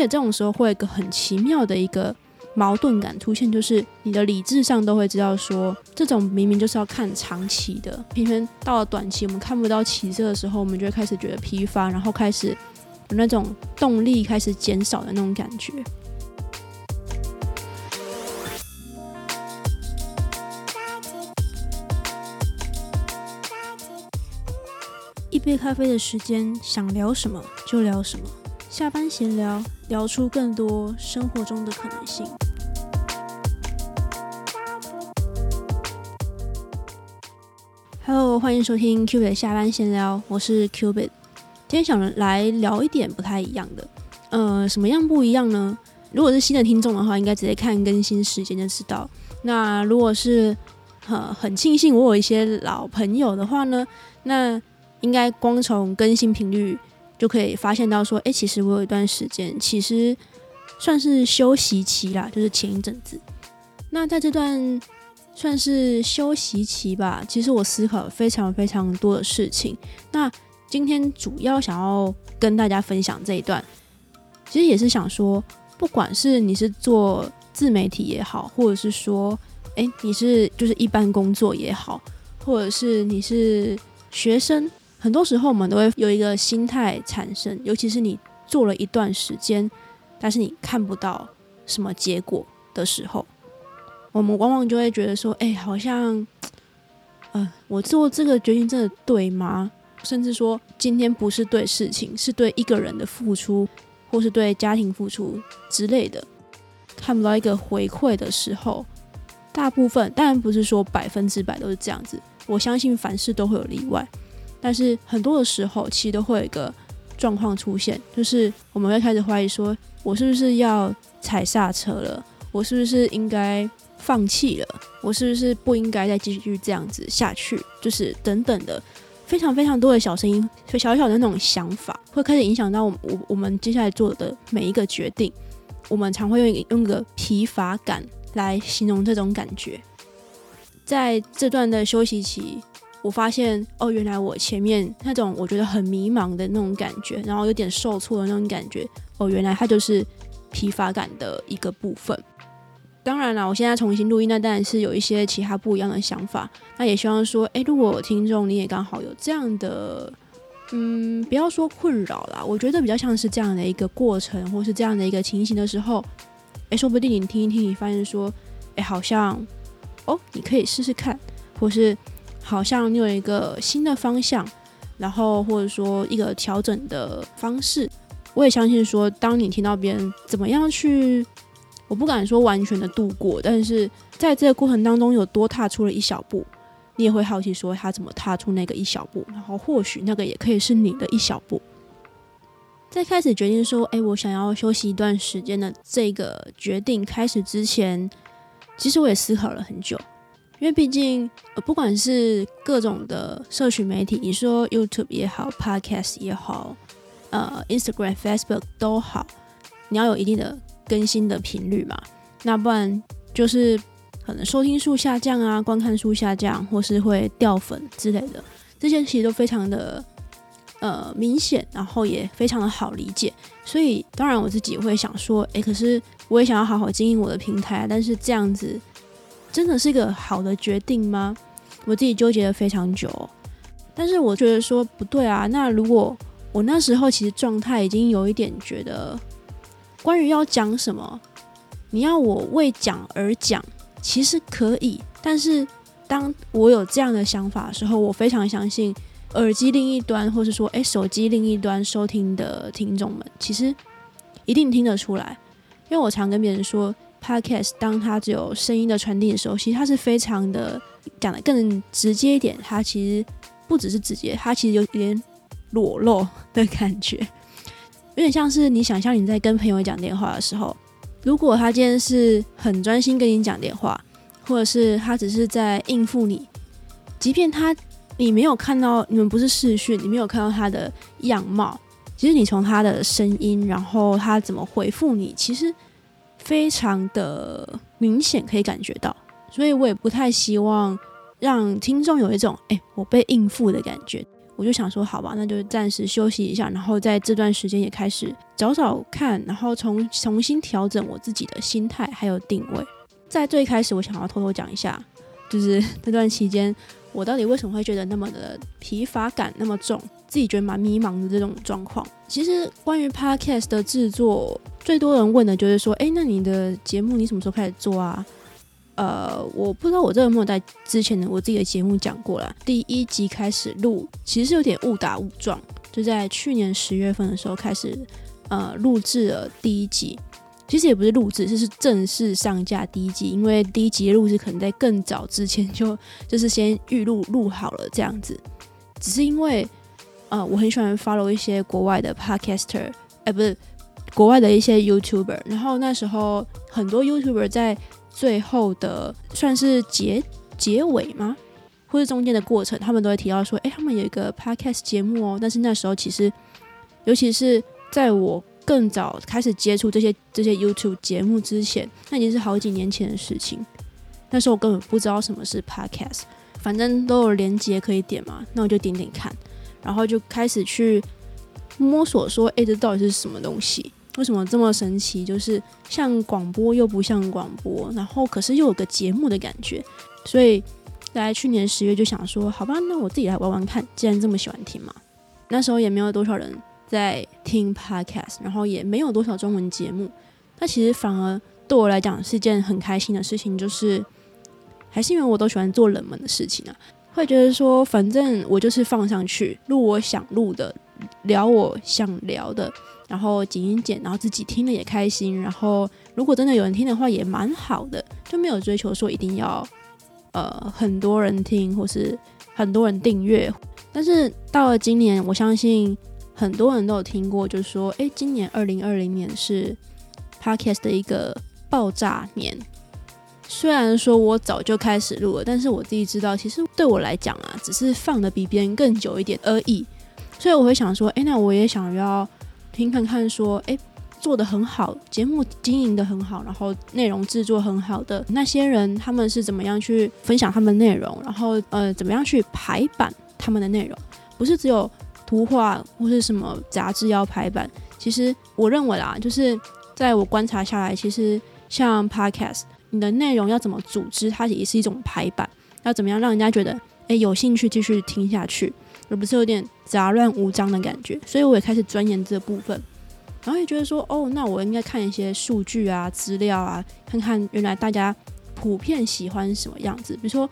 且这种时候会有一个很奇妙的一个矛盾感出现，就是你的理智上都会知道说，这种明明就是要看长期的，偏偏到了短期我们看不到起色的时候，我们就会开始觉得疲乏，然后开始有那种动力开始减少的那种感觉。一杯咖啡的时间，想聊什么就聊什么。下班闲聊，聊出更多生活中的可能性。Hello，欢迎收听 Q 的下班闲聊，我是 Q b i t 今天想来聊一点不太一样的，呃，什么样不一样呢？如果是新的听众的话，应该直接看更新时间就知道。那如果是呃很庆幸我有一些老朋友的话呢，那应该光从更新频率就可以发现到，说，哎，其实我有一段时间其实算是休息期啦，就是前一阵子。那在这段算是休息期吧，其实我思考非常非常多的事情。那今天主要想要跟大家分享这一段，其实也是想说，不管是你是做自媒体也好，或者是说，哎，你是就是一般工作也好，或者是你是学生。很多时候，我们都会有一个心态产生，尤其是你做了一段时间，但是你看不到什么结果的时候，我们往往就会觉得说：“哎，好像，呃，我做这个决定真的对吗？”甚至说，今天不是对事情，是对一个人的付出，或是对家庭付出之类的，看不到一个回馈的时候，大部分当然不是说百分之百都是这样子，我相信凡事都会有例外。但是很多的时候，其实都会有一个状况出现，就是我们会开始怀疑说，我是不是要踩刹车了？我是不是应该放弃了？我是不是不应该再继续这样子下去？就是等等的非常非常多的小声音，小小的那种想法，会开始影响到我我我们接下来做的每一个决定。我们常会用用个疲乏感来形容这种感觉，在这段的休息期。我发现哦，原来我前面那种我觉得很迷茫的那种感觉，然后有点受挫的那种感觉，哦，原来它就是疲乏感的一个部分。当然了，我现在重新录音，那当然是有一些其他不一样的想法。那也希望说，哎，如果听众你也刚好有这样的，嗯，不要说困扰啦，我觉得比较像是这样的一个过程，或是这样的一个情形的时候，哎，说不定你听一听，你发现说，哎，好像哦，你可以试试看，或是。好像你有一个新的方向，然后或者说一个调整的方式，我也相信说，当你听到别人怎么样去，我不敢说完全的度过，但是在这个过程当中有多踏出了一小步，你也会好奇说他怎么踏出那个一小步，然后或许那个也可以是你的一小步。在开始决定说，哎，我想要休息一段时间的这个决定开始之前，其实我也思考了很久。因为毕竟，不管是各种的社群媒体，你说 YouTube 也好，Podcast 也好，呃，Instagram、Facebook 都好，你要有一定的更新的频率嘛。那不然就是可能收听数下降啊，观看数下降，或是会掉粉之类的，这些其实都非常的呃明显，然后也非常的好理解。所以，当然我自己会想说，诶，可是我也想要好好经营我的平台，但是这样子。真的是一个好的决定吗？我自己纠结了非常久，但是我觉得说不对啊。那如果我那时候其实状态已经有一点觉得，关于要讲什么，你要我为讲而讲，其实可以。但是当我有这样的想法的时候，我非常相信耳机另一端，或是说诶手机另一端收听的听众们，其实一定听得出来，因为我常跟别人说。Podcast 当它只有声音的传递的时候，其实它是非常的讲的更直接一点。它其实不只是直接，它其实有点裸露的感觉，有点像是你想象你在跟朋友讲电话的时候，如果他今天是很专心跟你讲电话，或者是他只是在应付你，即便他你没有看到你们不是视讯，你没有看到他的样貌，其实你从他的声音，然后他怎么回复你，其实。非常的明显，可以感觉到，所以我也不太希望让听众有一种“哎，我被应付”的感觉。我就想说，好吧，那就暂时休息一下，然后在这段时间也开始找找看，然后重重新调整我自己的心态还有定位。在最开始，我想要偷偷讲一下，就是 这段期间我到底为什么会觉得那么的疲乏感那么重，自己觉得蛮迷茫的这种状况。其实关于 podcast 的制作，最多人问的就是说，哎，那你的节目你什么时候开始做啊？呃，我不知道我这个有没有在之前的我自己的节目讲过了。第一集开始录，其实是有点误打误撞，就在去年十月份的时候开始，呃，录制了第一集。其实也不是录制，就是正式上架第一集，因为第一集的录制可能在更早之前就就是先预录录好了这样子。只是因为，呃，我很喜欢 follow 一些国外的 podcaster，哎，不是国外的一些 YouTuber，然后那时候很多 YouTuber 在。最后的算是结结尾吗？或者中间的过程，他们都会提到说：“哎，他们有一个 podcast 节目哦。”但是那时候其实，尤其是在我更早开始接触这些这些 YouTube 节目之前，那已经是好几年前的事情。那时候我根本不知道什么是 podcast，反正都有连接可以点嘛，那我就点点看，然后就开始去摸索说：“哎，这到底是什么东西？”为什么这么神奇？就是像广播又不像广播，然后可是又有个节目的感觉，所以在去年十月就想说，好吧，那我自己来玩玩看。既然这么喜欢听嘛，那时候也没有多少人在听 podcast，然后也没有多少中文节目，那其实反而对我来讲是件很开心的事情，就是还是因为我都喜欢做冷门的事情啊，会觉得说，反正我就是放上去录我想录的，聊我想聊的。然后剪一剪，然后自己听了也开心。然后如果真的有人听的话，也蛮好的，就没有追求说一定要呃很多人听或是很多人订阅。但是到了今年，我相信很多人都有听过，就是说，哎，今年二零二零年是 Podcast 的一个爆炸年。虽然说我早就开始录了，但是我自己知道，其实对我来讲啊，只是放的比别人更久一点而已。所以我会想说，哎，那我也想要。听看看说，哎，做的很好，节目经营的很好，然后内容制作很好的那些人，他们是怎么样去分享他们内容，然后呃，怎么样去排版他们的内容？不是只有图画或是什么杂志要排版。其实我认为啦，就是在我观察下来，其实像 Podcast，你的内容要怎么组织，它也是一种排版，要怎么样让人家觉得哎有兴趣继续听下去。而不是有点杂乱无章的感觉，所以我也开始钻研这部分，然后也觉得说，哦，那我应该看一些数据啊、资料啊，看看原来大家普遍喜欢什么样子，比如说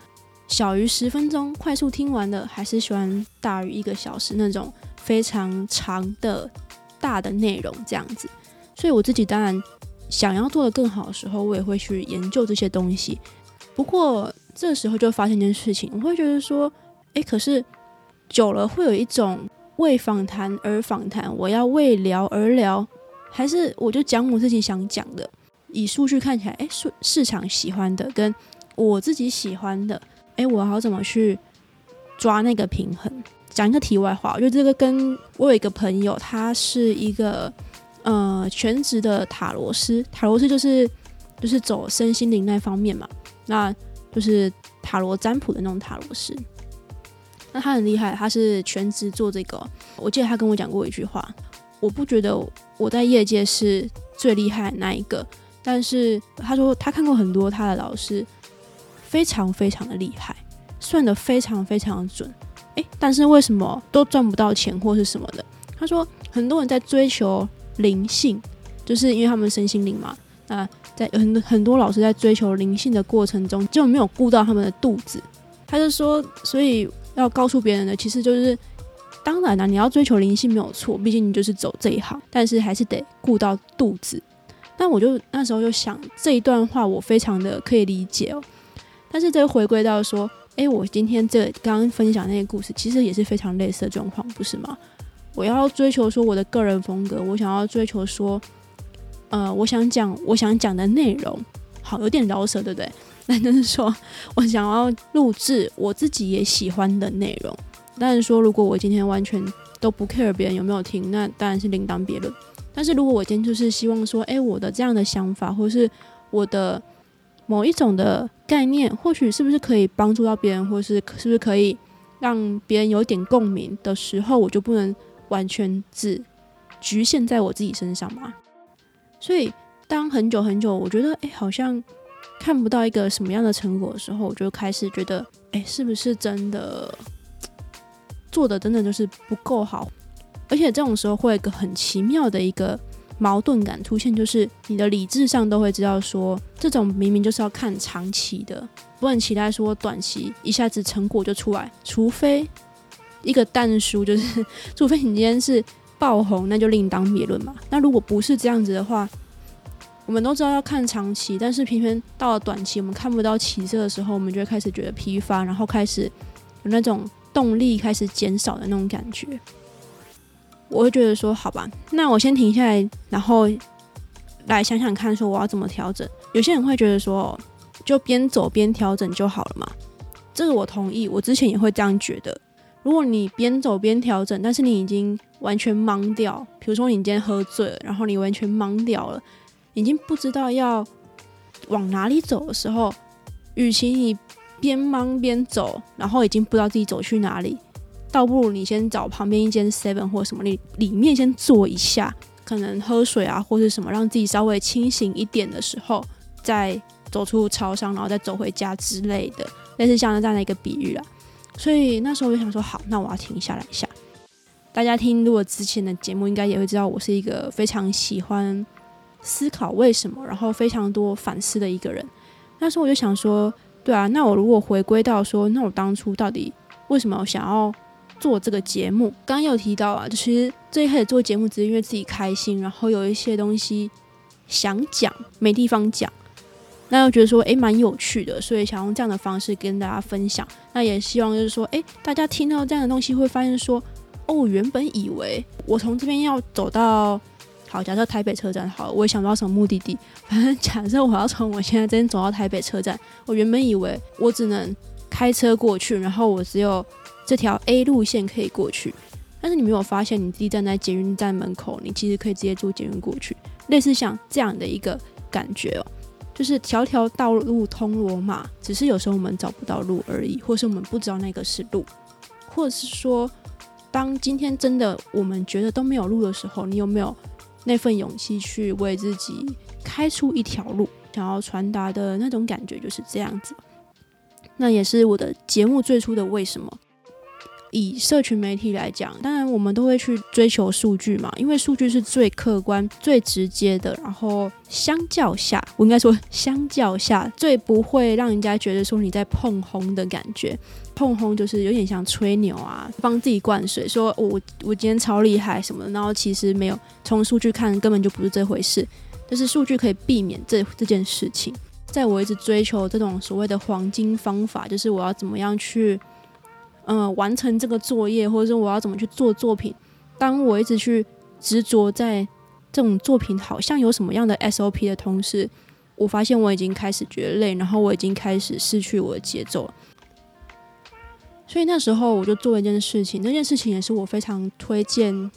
小于十分钟快速听完的，还是喜欢大于一个小时那种非常长的大的内容这样子。所以我自己当然想要做的更好的时候，我也会去研究这些东西。不过这时候就发现一件事情，我会觉得说，诶，可是。久了会有一种为访谈而访谈，我要为聊而聊，还是我就讲我自己想讲的？以数据看起来，哎，市市场喜欢的跟我自己喜欢的，哎，我要怎么去抓那个平衡？讲一个题外话，我觉得这个跟我有一个朋友，他是一个呃全职的塔罗师，塔罗师就是就是走身心灵那方面嘛，那就是塔罗占卜的那种塔罗师。那他很厉害，他是全职做这个。我记得他跟我讲过一句话，我不觉得我在业界是最厉害的那一个，但是他说他看过很多他的老师，非常非常的厉害，算的非常非常准。诶，但是为什么都赚不到钱或是什么的？他说很多人在追求灵性，就是因为他们身心灵嘛。那在很很多老师在追求灵性的过程中，就没有顾到他们的肚子。他就说，所以。要告诉别人的，其实就是，当然了，你要追求灵性没有错，毕竟你就是走这一行，但是还是得顾到肚子。但我就那时候就想这一段话，我非常的可以理解哦。但是这回归到说，诶，我今天这刚刚分享那个故事，其实也是非常类似的状况，不是吗？我要追求说我的个人风格，我想要追求说，呃，我想讲我想讲的内容，好，有点饶舌，对不对？那就是说我想要录制我自己也喜欢的内容，但是说如果我今天完全都不 care 别人有没有听，那当然是另当别论。但是如果我今天就是希望说，哎，我的这样的想法，或是我的某一种的概念，或许是不是可以帮助到别人，或是是不是可以让别人有点共鸣的时候，我就不能完全只局限在我自己身上嘛。所以，当很久很久，我觉得哎，好像看不到一个什么样的成果的时候，我就开始觉得，哎，是不是真的做的真的就是不够好？而且这种时候会有一个很奇妙的一个矛盾感出现，就是你的理智上都会知道说，这种明明就是要看长期的，不能期待说短期一下子成果就出来，除非一个淡书，就是除非你今天是。爆红那就另当别论嘛。那如果不是这样子的话，我们都知道要看长期，但是偏偏到了短期，我们看不到起色的时候，我们就会开始觉得疲乏，然后开始有那种动力开始减少的那种感觉。我会觉得说，好吧，那我先停下来，然后来想想看，说我要怎么调整。有些人会觉得说，就边走边调整就好了嘛。这个我同意，我之前也会这样觉得。如果你边走边调整，但是你已经完全懵掉，比如说你今天喝醉了，然后你完全懵掉了，已经不知道要往哪里走的时候，与其你边忙边走，然后已经不知道自己走去哪里，倒不如你先找旁边一间 Seven 或什么里里面先坐一下，可能喝水啊或者什么，让自己稍微清醒一点的时候，再走出超商，然后再走回家之类的，类似像这样的一个比喻啊。所以那时候我就想说，好，那我要停下来一下。大家听如果之前的节目，应该也会知道，我是一个非常喜欢思考为什么，然后非常多反思的一个人。那时候我就想说，对啊，那我如果回归到说，那我当初到底为什么想要做这个节目？刚刚有提到啊，就其实最开始做节目只是因为自己开心，然后有一些东西想讲，没地方讲。那又觉得说，诶蛮有趣的，所以想用这样的方式跟大家分享。那也希望就是说，诶，大家听到这样的东西会发现说，哦，原本以为我从这边要走到，好，假设台北车站，好，我也想不到什么目的地。反正假设我要从我现在这边走到台北车站，我原本以为我只能开车过去，然后我只有这条 A 路线可以过去。但是你没有发现，你自己站在捷运站门口，你其实可以直接坐捷运过去，类似像这样的一个感觉哦。就是条条道路通罗马，只是有时候我们找不到路而已，或是我们不知道那个是路，或者是说，当今天真的我们觉得都没有路的时候，你有没有那份勇气去为自己开出一条路？想要传达的那种感觉就是这样子。那也是我的节目最初的为什么。以社群媒体来讲，当然我们都会去追求数据嘛，因为数据是最客观、最直接的。然后相较下，我应该说相较下最不会让人家觉得说你在碰红的感觉。碰红就是有点像吹牛啊，帮自己灌水，说我我今天超厉害什么的。然后其实没有从数据看，根本就不是这回事。但是数据可以避免这这件事情。在我一直追求这种所谓的黄金方法，就是我要怎么样去。嗯，完成这个作业，或者说我要怎么去做作品？当我一直去执着在这种作品好像有什么样的 SOP 的同时，我发现我已经开始觉得累，然后我已经开始失去我的节奏。所以那时候我就做一件事情，那件事情也是我非常推荐。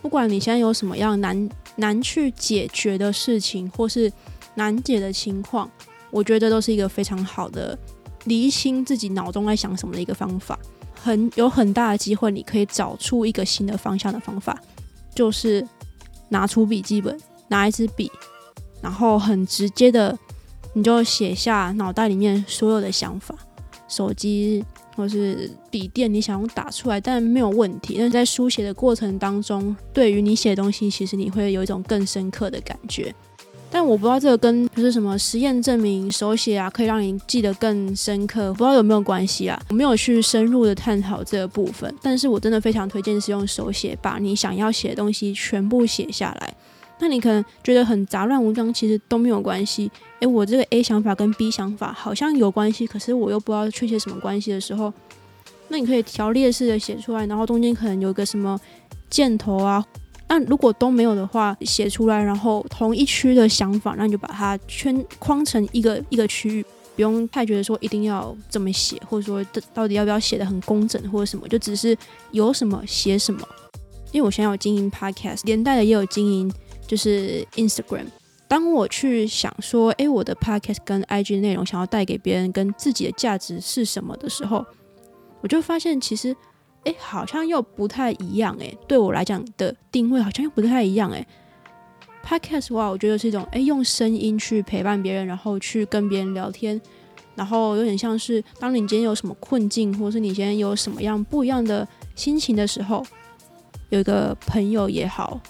不管你现在有什么样难难去解决的事情，或是难解的情况，我觉得都是一个非常好的。厘清自己脑中在想什么的一个方法，很有很大的机会，你可以找出一个新的方向的方法，就是拿出笔记本，拿一支笔，然后很直接的，你就写下脑袋里面所有的想法。手机或是笔电，你想用打出来，但没有问题。但是在书写的过程当中，对于你写的东西，其实你会有一种更深刻的感觉。但我不知道这个跟就是什么实验证明手写啊，可以让你记得更深刻，不知道有没有关系啊？我没有去深入的探讨这个部分，但是我真的非常推荐是用手写，把你想要写的东西全部写下来。那你可能觉得很杂乱无章，其实都没有关系。诶，我这个 A 想法跟 B 想法好像有关系，可是我又不知道确切什么关系的时候，那你可以条列式的写出来，然后中间可能有个什么箭头啊。那如果都没有的话，写出来，然后同一区的想法，那你就把它圈框成一个一个区域，不用太觉得说一定要这么写，或者说到底要不要写的很工整或者什么，就只是有什么写什么。因为我现在有经营 podcast，连带的也有经营就是 Instagram。当我去想说，诶，我的 podcast 跟 IG 内容想要带给别人跟自己的价值是什么的时候，我就发现其实，哎，好像又不太一样，哎，对我来讲的定位好像又不太一样，哎。Podcast 哇，我觉得是一种，哎，用声音去陪伴别人，然后去跟别人聊天，然后有点像是，当你今天有什么困境，或者是你今天有什么样不一样的心情的时候，有一个朋友也好，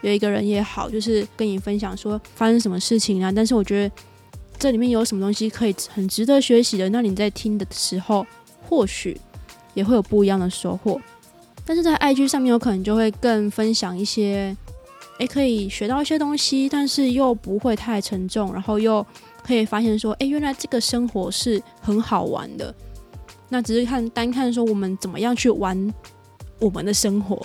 有一个人也好，就是跟你分享说发生什么事情啊。但是我觉得这里面有什么东西可以很值得学习的，那你在听的时候，或许也会有不一样的收获。但是在 IG 上面，有可能就会更分享一些。诶，可以学到一些东西，但是又不会太沉重，然后又可以发现说，诶，原来这个生活是很好玩的。那只是看单看说我们怎么样去玩我们的生活，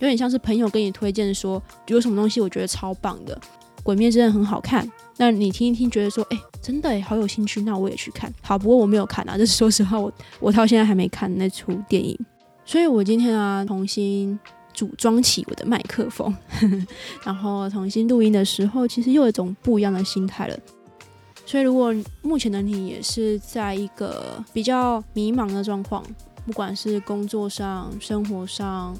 有点像是朋友跟你推荐说有什么东西我觉得超棒的，《鬼灭》真的很好看。那你听一听，觉得说，诶，真的好有兴趣，那我也去看。好，不过我没有看啊，就是说实话，我我到现在还没看那出电影，所以我今天啊重新。组装起我的麦克风，然后重新录音的时候，其实又有一种不一样的心态了。所以，如果目前的你也是在一个比较迷茫的状况，不管是工作上、生活上，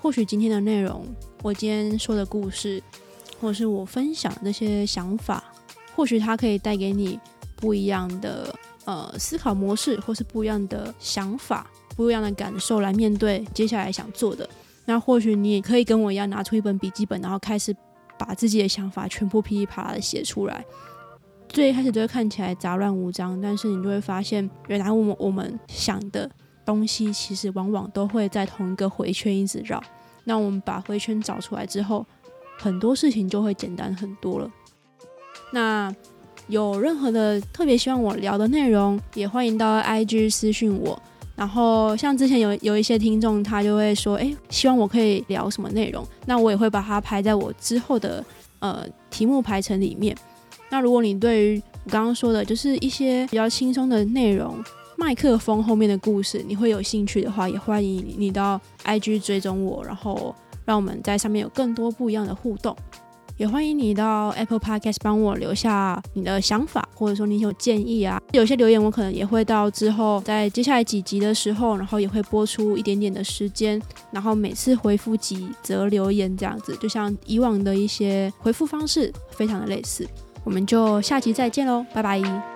或许今天的内容，我今天说的故事，或是我分享那些想法，或许它可以带给你不一样的呃思考模式，或是不一样的想法、不一样的感受来面对接下来想做的。那或许你也可以跟我一样拿出一本笔记本，然后开始把自己的想法全部噼里啪啦的写出来。最开始都会看起来杂乱无章，但是你就会发现，原来我们我们想的东西，其实往往都会在同一个回圈一直绕。那我们把回圈找出来之后，很多事情就会简单很多了。那有任何的特别希望我聊的内容，也欢迎到 IG 私讯我。然后像之前有有一些听众，他就会说，哎，希望我可以聊什么内容，那我也会把它排在我之后的呃题目排程里面。那如果你对于我刚刚说的，就是一些比较轻松的内容，麦克风后面的故事，你会有兴趣的话，也欢迎你到 IG 追踪我，然后让我们在上面有更多不一样的互动。也欢迎你到 Apple Podcast 帮我留下你的想法，或者说你有建议啊。有些留言我可能也会到之后，在接下来几集的时候，然后也会播出一点点的时间，然后每次回复几则留言这样子，就像以往的一些回复方式，非常的类似。我们就下集再见喽，拜拜。